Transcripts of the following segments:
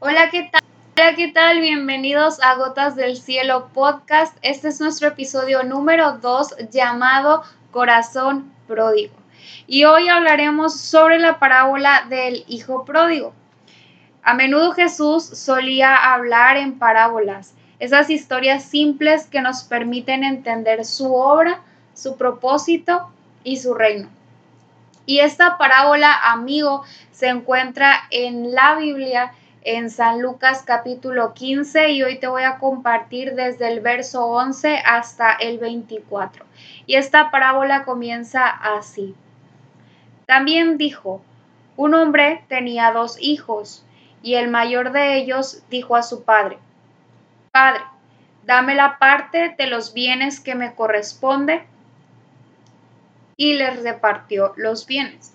Hola, ¿qué tal? Hola, ¿qué tal? Bienvenidos a Gotas del Cielo podcast. Este es nuestro episodio número 2 llamado Corazón Pródigo. Y hoy hablaremos sobre la parábola del Hijo Pródigo. A menudo Jesús solía hablar en parábolas, esas historias simples que nos permiten entender su obra, su propósito y su reino. Y esta parábola, amigo, se encuentra en la Biblia en San Lucas capítulo 15 y hoy te voy a compartir desde el verso 11 hasta el 24. Y esta parábola comienza así. También dijo, un hombre tenía dos hijos y el mayor de ellos dijo a su padre, Padre, dame la parte de los bienes que me corresponde y les repartió los bienes.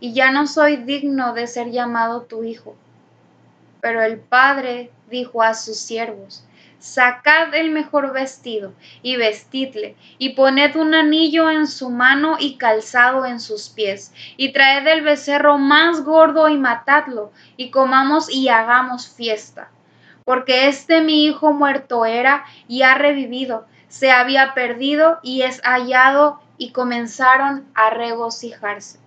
y ya no soy digno de ser llamado tu hijo. Pero el padre dijo a sus siervos, Sacad el mejor vestido y vestidle, y poned un anillo en su mano y calzado en sus pies, y traed el becerro más gordo y matadlo, y comamos y hagamos fiesta. Porque este mi hijo muerto era y ha revivido, se había perdido y es hallado, y comenzaron a regocijarse.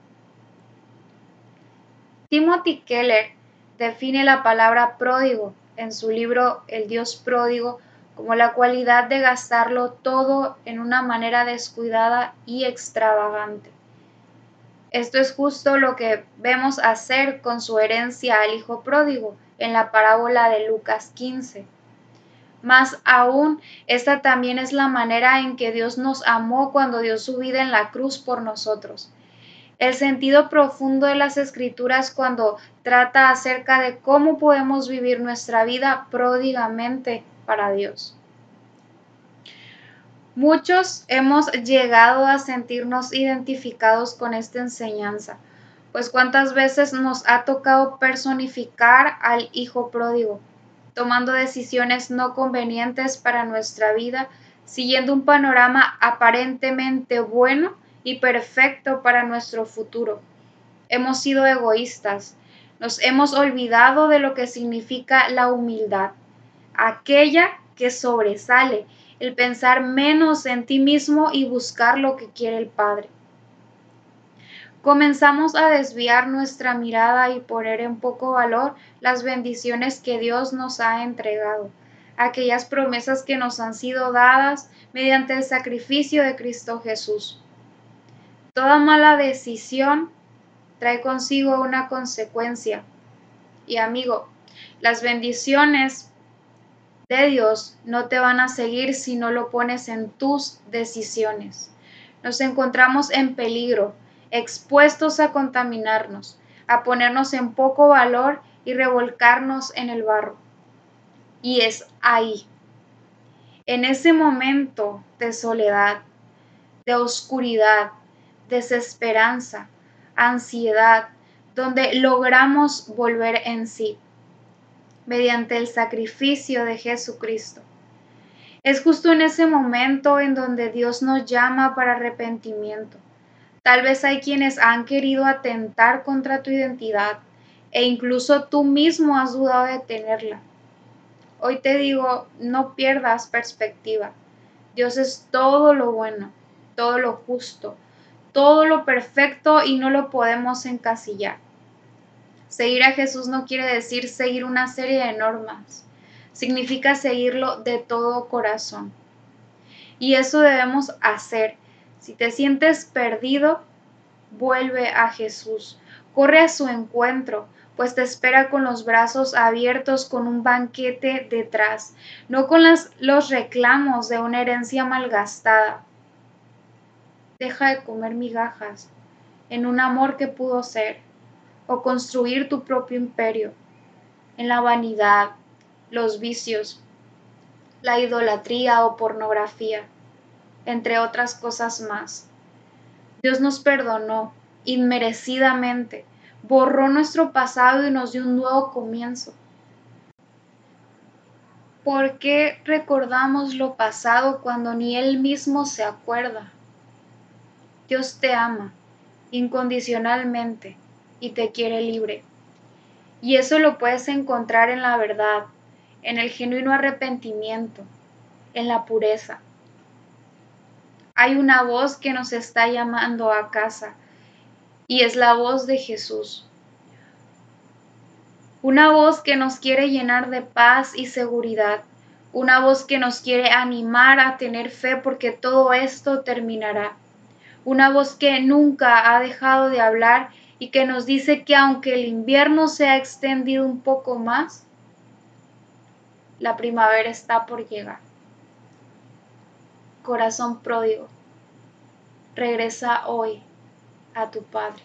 Timothy Keller define la palabra pródigo en su libro El Dios pródigo como la cualidad de gastarlo todo en una manera descuidada y extravagante. Esto es justo lo que vemos hacer con su herencia al Hijo pródigo en la parábola de Lucas 15. Más aún, esta también es la manera en que Dios nos amó cuando dio su vida en la cruz por nosotros. El sentido profundo de las escrituras cuando trata acerca de cómo podemos vivir nuestra vida pródigamente para Dios. Muchos hemos llegado a sentirnos identificados con esta enseñanza, pues cuántas veces nos ha tocado personificar al Hijo pródigo tomando decisiones no convenientes para nuestra vida, siguiendo un panorama aparentemente bueno y perfecto para nuestro futuro. Hemos sido egoístas, nos hemos olvidado de lo que significa la humildad, aquella que sobresale, el pensar menos en ti mismo y buscar lo que quiere el Padre comenzamos a desviar nuestra mirada y poner en poco valor las bendiciones que Dios nos ha entregado, aquellas promesas que nos han sido dadas mediante el sacrificio de Cristo Jesús. Toda mala decisión trae consigo una consecuencia. Y amigo, las bendiciones de Dios no te van a seguir si no lo pones en tus decisiones. Nos encontramos en peligro expuestos a contaminarnos, a ponernos en poco valor y revolcarnos en el barro. Y es ahí, en ese momento de soledad, de oscuridad, desesperanza, ansiedad, donde logramos volver en sí, mediante el sacrificio de Jesucristo, Es justo en ese momento en donde Dios nos llama para arrepentimiento. Tal vez hay quienes han querido atentar contra tu identidad e incluso tú mismo has dudado de tenerla. Hoy te digo, no pierdas perspectiva. Dios es todo lo bueno, todo lo justo, todo lo perfecto y no lo podemos encasillar. Seguir a Jesús no quiere decir seguir una serie de normas, significa seguirlo de todo corazón. Y eso debemos hacer. Si te sientes perdido, vuelve a Jesús, corre a su encuentro, pues te espera con los brazos abiertos, con un banquete detrás, no con los reclamos de una herencia malgastada. Deja de comer migajas en un amor que pudo ser o construir tu propio imperio en la vanidad, los vicios, la idolatría o pornografía, entre otras cosas más. Dios nos perdonó inmerecidamente, borró nuestro pasado y nos dio un nuevo comienzo. ¿Por qué recordamos lo pasado cuando ni Él mismo se acuerda? Dios te ama incondicionalmente y te quiere libre. Y eso lo puedes encontrar en la verdad, en el genuino arrepentimiento, en la pureza. Hay una voz que nos está llamando a casa y es la voz de Jesús. Una voz que nos quiere llenar de paz y seguridad. Una voz que nos quiere animar a tener fe porque todo esto terminará. Una voz que nunca ha dejado de hablar y que nos dice que aunque el invierno se ha extendido un poco más, la primavera está por llegar. Corazón pródigo, regresa hoy a tu Padre.